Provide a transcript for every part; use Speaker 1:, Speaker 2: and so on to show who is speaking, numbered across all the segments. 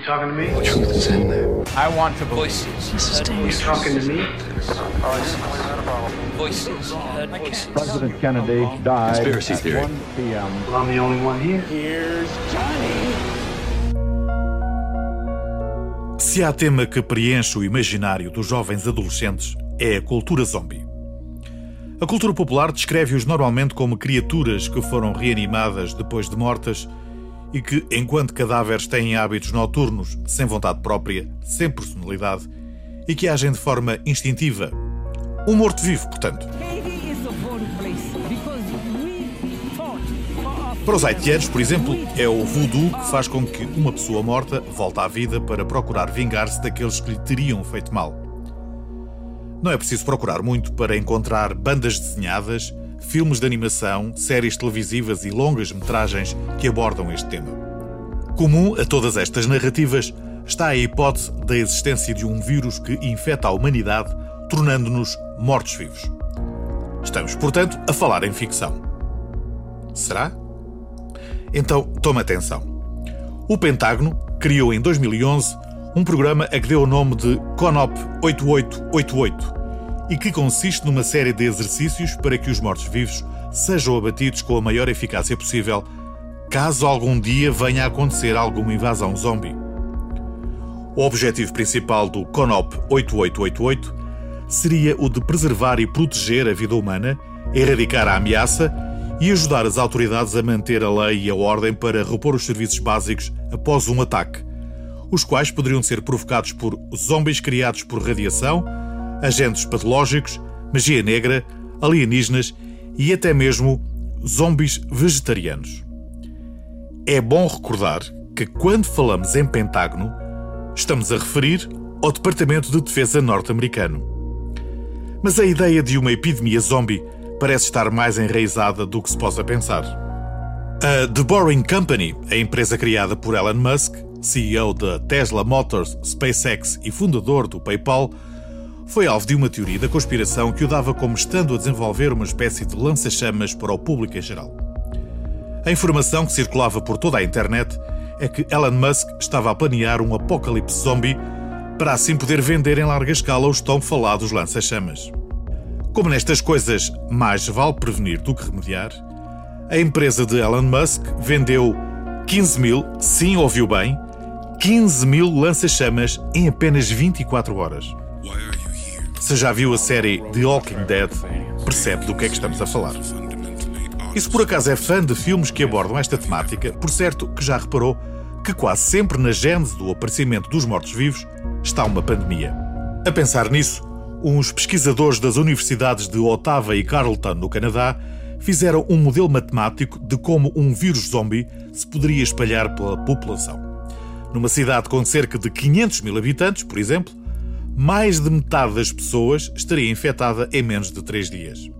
Speaker 1: You talking to me?
Speaker 2: The truth is in there.
Speaker 3: I want to voices.
Speaker 2: This is
Speaker 1: You
Speaker 2: dangerous.
Speaker 1: talking to me?
Speaker 3: Voices.
Speaker 4: President Kennedy died
Speaker 2: Conspiracy
Speaker 4: at
Speaker 2: theory.
Speaker 4: 1 p.m.
Speaker 1: Well, I'm the only one here.
Speaker 5: Se há tema que preenche o imaginário dos jovens adolescentes, é a cultura zombie. A cultura popular descreve-os normalmente como criaturas que foram reanimadas depois de mortas e que, enquanto cadáveres têm hábitos noturnos, sem vontade própria, sem personalidade e que agem de forma instintiva. Um morto-vivo, portanto. Para os haitianos, por exemplo, é o voodoo que faz com que uma pessoa morta volte à vida para procurar vingar-se daqueles que lhe teriam feito mal. Não é preciso procurar muito para encontrar bandas desenhadas, filmes de animação, séries televisivas e longas metragens que abordam este tema. Comum a todas estas narrativas está a hipótese da existência de um vírus que infecta a humanidade, tornando-nos mortos-vivos. Estamos, portanto, a falar em ficção. Será? Então, toma atenção. O Pentágono criou em 2011 um programa a que deu o nome de CONOP 8888 e que consiste numa série de exercícios para que os mortos-vivos sejam abatidos com a maior eficácia possível caso algum dia venha a acontecer alguma invasão zombie. O objetivo principal do CONOP 8888 seria o de preservar e proteger a vida humana, erradicar a ameaça e ajudar as autoridades a manter a lei e a ordem para repor os serviços básicos após um ataque, os quais poderiam ser provocados por zombies criados por radiação, agentes patológicos, magia negra, alienígenas e até mesmo zombies vegetarianos. É bom recordar que quando falamos em Pentágono, estamos a referir ao Departamento de Defesa norte-americano. Mas a ideia de uma epidemia zombie parece estar mais enraizada do que se possa pensar. A The Boring Company, a empresa criada por Elon Musk, CEO da Tesla Motors, SpaceX e fundador do PayPal, foi alvo de uma teoria da conspiração que o dava como estando a desenvolver uma espécie de lança-chamas para o público em geral. A informação que circulava por toda a internet é que Elon Musk estava a planear um apocalipse zombie para assim poder vender em larga escala os tão falados lança-chamas. Como nestas coisas mais vale prevenir do que remediar, a empresa de Elon Musk vendeu 15 mil, sim ouviu bem, 15 mil lança-chamas em apenas 24 horas. Se já viu a série The Walking Dead, percebe do que é que estamos a falar. E se por acaso é fã de filmes que abordam esta temática, por certo que já reparou que quase sempre na gênese do aparecimento dos mortos-vivos está uma pandemia. A pensar nisso, uns pesquisadores das universidades de Ottawa e Carleton, no Canadá, fizeram um modelo matemático de como um vírus zombie se poderia espalhar pela população. Numa cidade com cerca de 500 mil habitantes, por exemplo, mais de metade das pessoas estaria infectada em menos de 3 dias.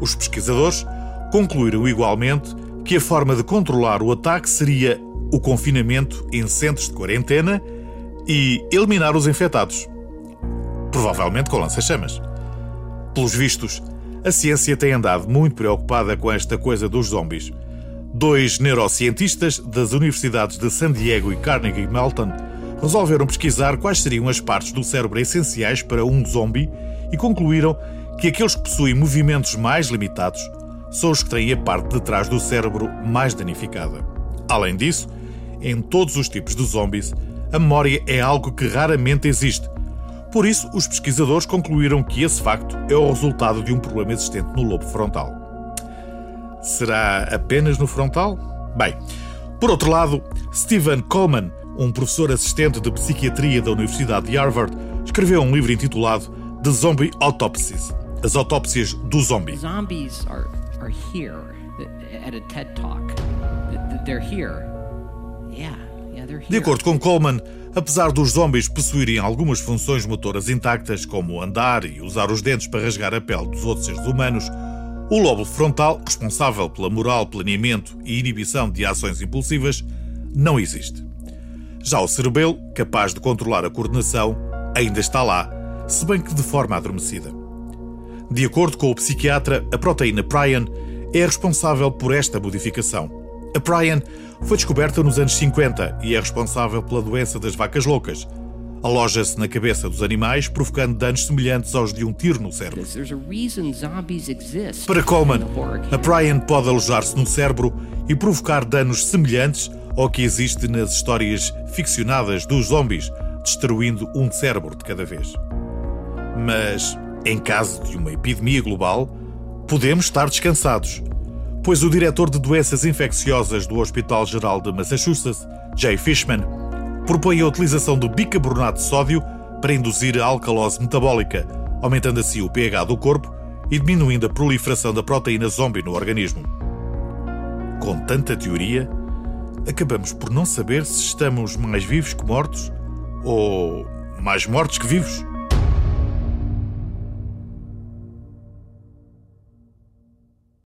Speaker 5: Os pesquisadores concluíram igualmente que a forma de controlar o ataque seria o confinamento em centros de quarentena e eliminar os infectados. Provavelmente com lança-chamas. Pelos vistos, a ciência tem andado muito preocupada com esta coisa dos zombies. Dois neurocientistas das universidades de San Diego e Carnegie Mellon resolveram pesquisar quais seriam as partes do cérebro essenciais para um zombie e concluíram que aqueles que possuem movimentos mais limitados são os que têm a parte de trás do cérebro mais danificada. Além disso, em todos os tipos de zombies, a memória é algo que raramente existe. Por isso, os pesquisadores concluíram que esse facto é o resultado de um problema existente no lobo frontal. Será apenas no frontal? Bem, por outro lado, Stephen Coleman, um professor assistente de psiquiatria da Universidade de Harvard, escreveu um livro intitulado The Zombie Autopsies As Autópsias do Zombie.
Speaker 6: Zombies are are here at a TED Talk. They're here. Yeah, yeah, they're here.
Speaker 5: De acordo com Coleman, apesar dos zombies possuírem algumas funções motoras intactas, como andar e usar os dentes para rasgar a pele dos outros seres humanos, o lóbulo frontal, responsável pela moral, planeamento e inibição de ações impulsivas, não existe. Já o cerebelo, capaz de controlar a coordenação, ainda está lá, se bem que de forma adormecida. De acordo com o psiquiatra, a proteína prion é responsável por esta modificação. A Prion foi descoberta nos anos 50 e é responsável pela doença das vacas loucas. Aloja-se na cabeça dos animais, provocando danos semelhantes aos de um tiro no cérebro. Para Coleman, a. Prion pode alojar-se no cérebro e provocar danos semelhantes ao que existe nas histórias ficcionadas dos zombies, destruindo um cérebro de cada vez. Mas, em caso de uma epidemia global, podemos estar descansados, pois o diretor de doenças infecciosas do Hospital Geral de Massachusetts, Jay Fishman, propõe a utilização do bicarbonato de sódio para induzir a alcalose metabólica, aumentando assim o pH do corpo e diminuindo a proliferação da proteína zombie no organismo. Com tanta teoria, acabamos por não saber se estamos mais vivos que mortos ou mais mortos que vivos.